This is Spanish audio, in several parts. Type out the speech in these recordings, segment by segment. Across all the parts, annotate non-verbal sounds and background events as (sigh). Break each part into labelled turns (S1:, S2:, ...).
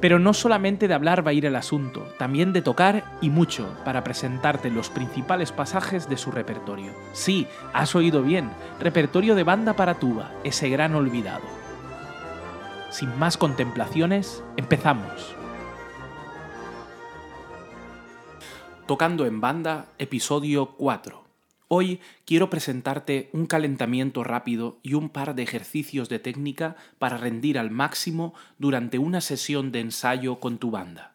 S1: Pero no solamente de hablar va a ir el asunto, también de tocar y mucho para presentarte los principales pasajes de su repertorio. Sí, has oído bien, repertorio de banda para tuba, ese gran olvidado. Sin más contemplaciones, empezamos. Tocando en banda, episodio 4. Hoy quiero presentarte un calentamiento rápido y un par de ejercicios de técnica para rendir al máximo durante una sesión de ensayo con tu banda.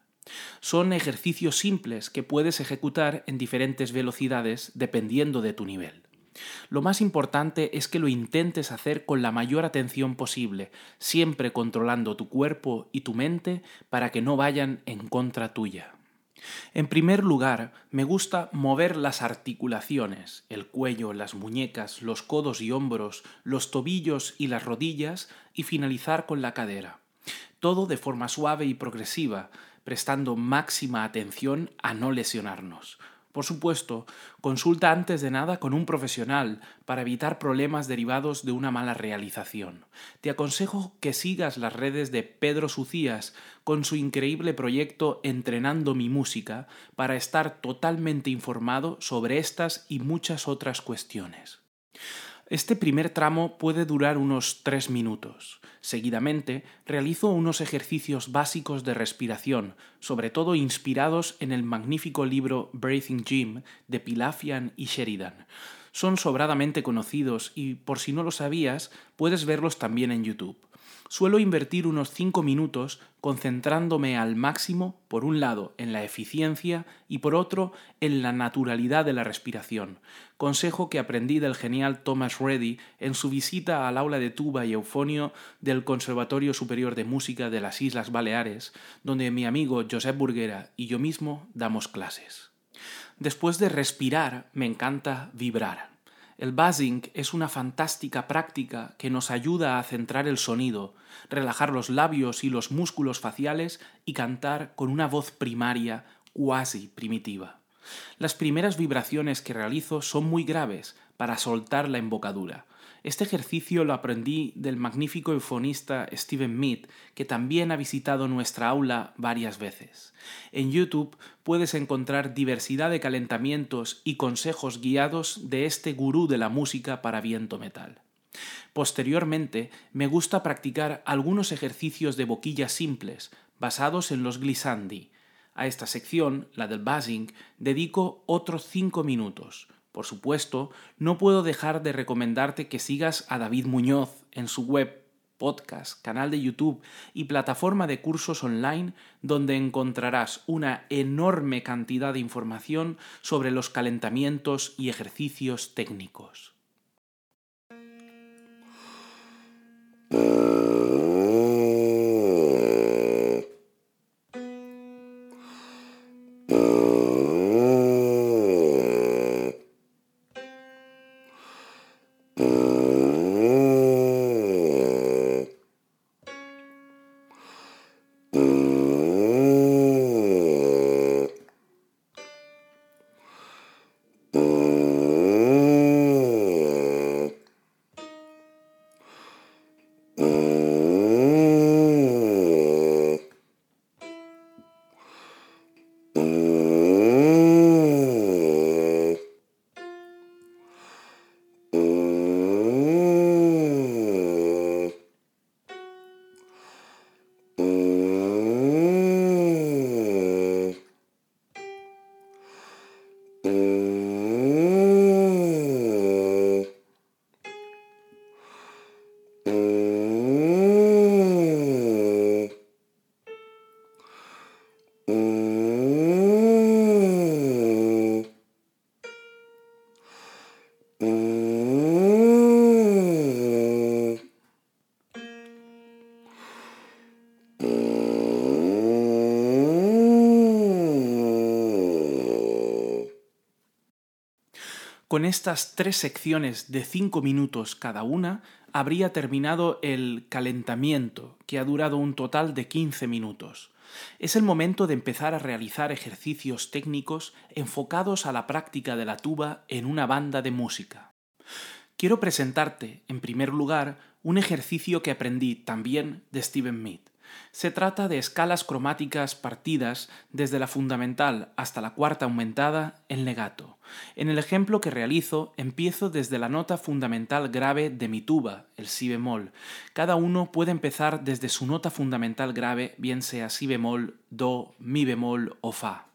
S1: Son ejercicios simples que puedes ejecutar en diferentes velocidades dependiendo de tu nivel. Lo más importante es que lo intentes hacer con la mayor atención posible, siempre controlando tu cuerpo y tu mente para que no vayan en contra tuya. En primer lugar, me gusta mover las articulaciones, el cuello, las muñecas, los codos y hombros, los tobillos y las rodillas y finalizar con la cadera. Todo de forma suave y progresiva, prestando máxima atención a no lesionarnos. Por supuesto, consulta antes de nada con un profesional para evitar problemas derivados de una mala realización. Te aconsejo que sigas las redes de Pedro Sucías con su increíble proyecto Entrenando mi música para estar totalmente informado sobre estas y muchas otras cuestiones. Este primer tramo puede durar unos tres minutos. Seguidamente, realizo unos ejercicios básicos de respiración, sobre todo inspirados en el magnífico libro Breathing Gym de Pilafian y Sheridan. Son sobradamente conocidos y, por si no lo sabías, puedes verlos también en YouTube suelo invertir unos 5 minutos concentrándome al máximo, por un lado, en la eficiencia y por otro, en la naturalidad de la respiración. Consejo que aprendí del genial Thomas Reddy en su visita al aula de tuba y eufonio del Conservatorio Superior de Música de las Islas Baleares, donde mi amigo Josep Burguera y yo mismo damos clases. Después de respirar, me encanta vibrar. El buzzing es una fantástica práctica que nos ayuda a centrar el sonido, relajar los labios y los músculos faciales y cantar con una voz primaria cuasi primitiva. Las primeras vibraciones que realizo son muy graves para soltar la embocadura, este ejercicio lo aprendí del magnífico eufonista Steven Mead, que también ha visitado nuestra aula varias veces. En YouTube puedes encontrar diversidad de calentamientos y consejos guiados de este gurú de la música para viento metal. Posteriormente, me gusta practicar algunos ejercicios de boquilla simples, basados en los glissandi. A esta sección, la del buzzing, dedico otros 5 minutos, por supuesto, no puedo dejar de recomendarte que sigas a David Muñoz en su web, podcast, canal de YouTube y plataforma de cursos online donde encontrarás una enorme cantidad de información sobre los calentamientos y ejercicios técnicos. Estas tres secciones de cinco minutos cada una, habría terminado el calentamiento, que ha durado un total de 15 minutos. Es el momento de empezar a realizar ejercicios técnicos enfocados a la práctica de la tuba en una banda de música. Quiero presentarte, en primer lugar, un ejercicio que aprendí también de Steven Mead. Se trata de escalas cromáticas partidas desde la fundamental hasta la cuarta aumentada en legato. En el ejemplo que realizo, empiezo desde la nota fundamental grave de mi tuba, el si bemol. Cada uno puede empezar desde su nota fundamental grave, bien sea si bemol, do, mi bemol o fa.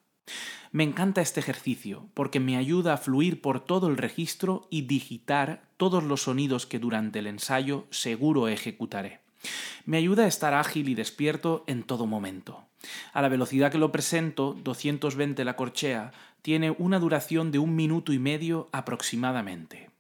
S1: Me encanta este ejercicio porque me ayuda a fluir por todo el registro y digitar todos los sonidos que durante el ensayo seguro ejecutaré. Me ayuda a estar ágil y despierto en todo momento. A la velocidad que lo presento, 220 la corchea, tiene una duración de un minuto y medio aproximadamente.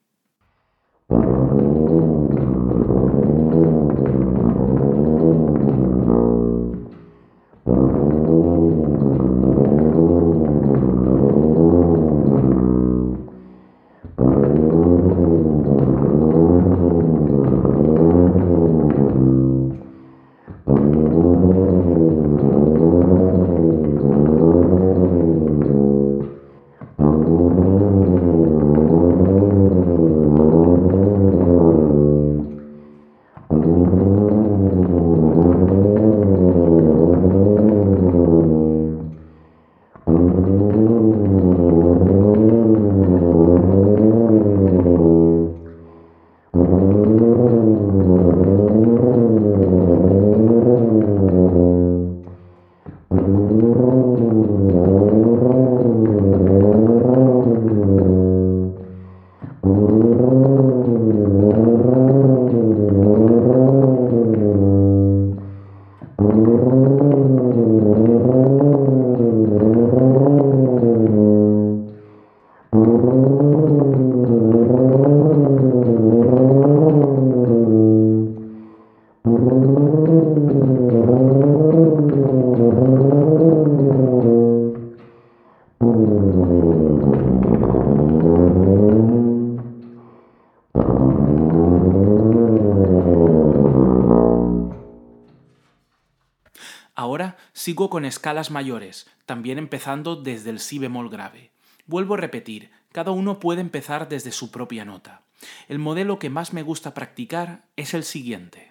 S1: Ahora sigo con escalas mayores, también empezando desde el si bemol grave. Vuelvo a repetir, cada uno puede empezar desde su propia nota. El modelo que más me gusta practicar es el siguiente.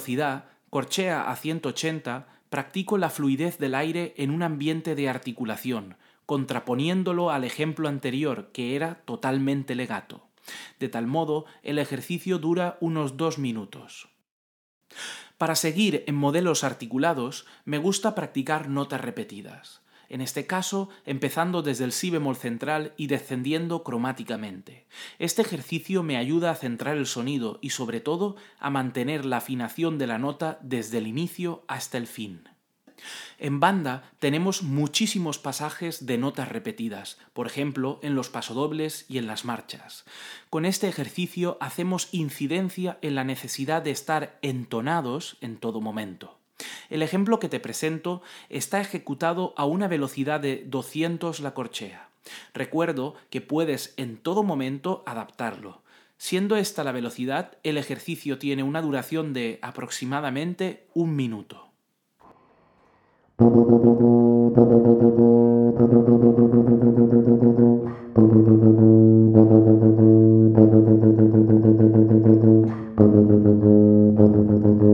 S1: Velocidad, corchea a 180, practico la fluidez del aire en un ambiente de articulación, contraponiéndolo al ejemplo anterior, que era totalmente legato. De tal modo, el ejercicio dura unos dos minutos. Para seguir en modelos articulados, me gusta practicar notas repetidas en este caso empezando desde el si bemol central y descendiendo cromáticamente. Este ejercicio me ayuda a centrar el sonido y sobre todo a mantener la afinación de la nota desde el inicio hasta el fin. En banda tenemos muchísimos pasajes de notas repetidas, por ejemplo en los pasodobles y en las marchas. Con este ejercicio hacemos incidencia en la necesidad de estar entonados en todo momento. El ejemplo que te presento está ejecutado a una velocidad de 200 la corchea. Recuerdo que puedes en todo momento adaptarlo. Siendo esta la velocidad, el ejercicio tiene una duración de aproximadamente un minuto. (laughs)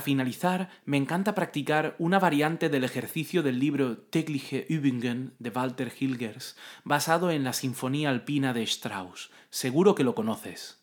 S1: Para finalizar, me encanta practicar una variante del ejercicio del libro Tägliche Übungen de Walter Hilgers, basado en la Sinfonía Alpina de Strauss. Seguro que lo conoces.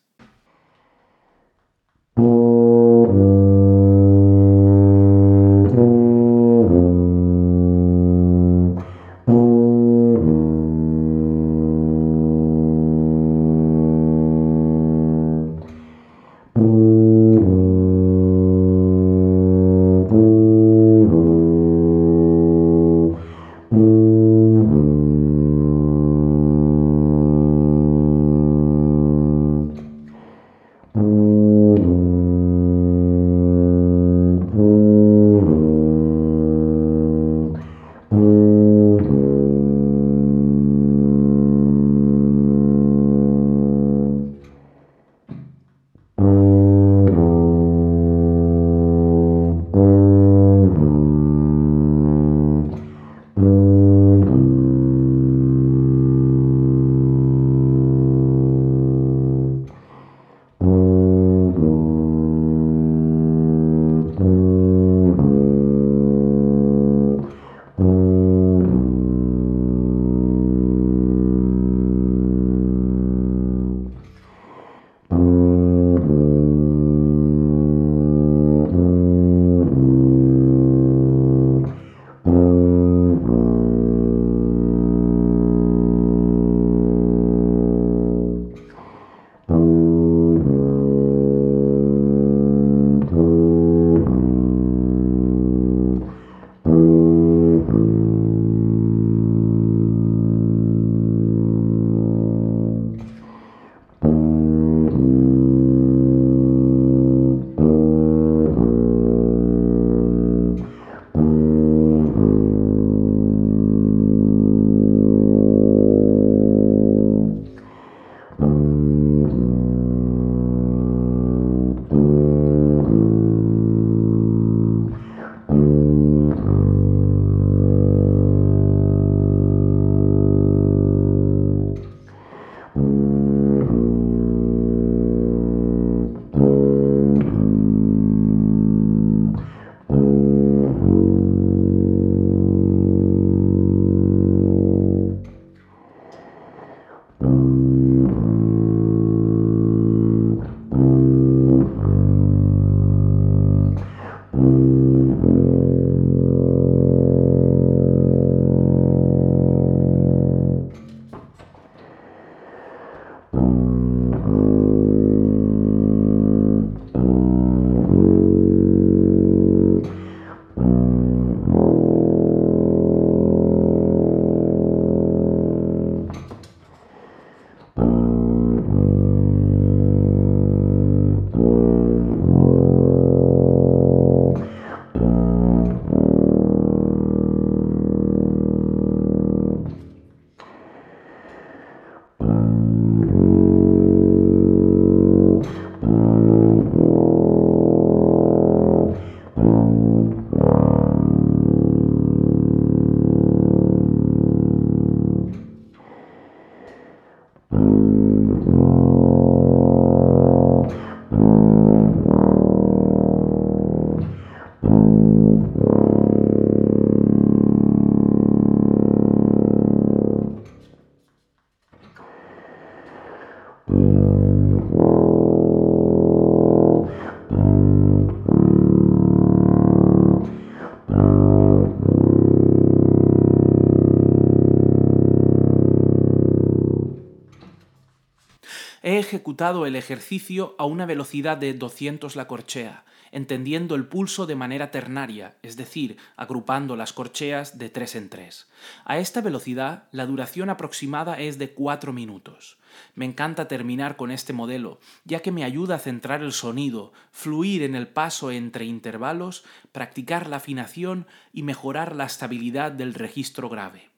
S1: El ejercicio a una velocidad de 200 la corchea, entendiendo el pulso de manera ternaria, es decir, agrupando las corcheas de tres en tres. A esta velocidad, la duración aproximada es de 4 minutos. Me encanta terminar con este modelo, ya que me ayuda a centrar el sonido, fluir en el paso entre intervalos, practicar la afinación y mejorar la estabilidad del registro grave.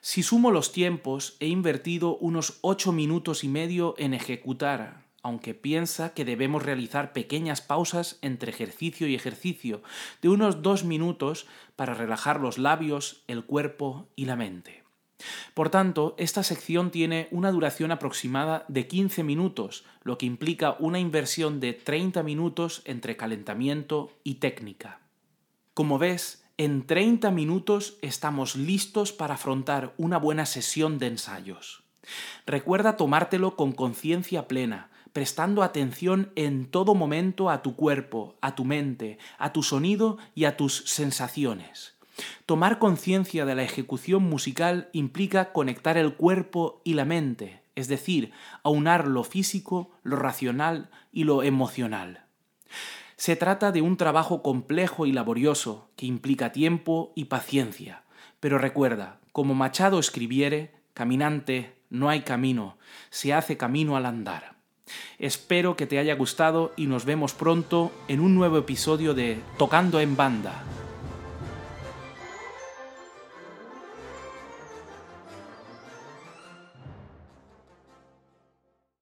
S1: Si sumo los tiempos, he invertido unos 8 minutos y medio en ejecutar aunque piensa que debemos realizar pequeñas pausas entre ejercicio y ejercicio de unos dos minutos para relajar los labios, el cuerpo y la mente. Por tanto, esta sección tiene una duración aproximada de 15 minutos, lo que implica una inversión de 30 minutos entre calentamiento y técnica. Como ves, en 30 minutos estamos listos para afrontar una buena sesión de ensayos. Recuerda tomártelo con conciencia plena, prestando atención en todo momento a tu cuerpo, a tu mente, a tu sonido y a tus sensaciones. Tomar conciencia de la ejecución musical implica conectar el cuerpo y la mente, es decir, aunar lo físico, lo racional y lo emocional. Se trata de un trabajo complejo y laborioso que implica tiempo y paciencia. Pero recuerda, como Machado escribiere, caminante, no hay camino, se hace camino al andar. Espero que te haya gustado y nos vemos pronto en un nuevo episodio de Tocando en Banda,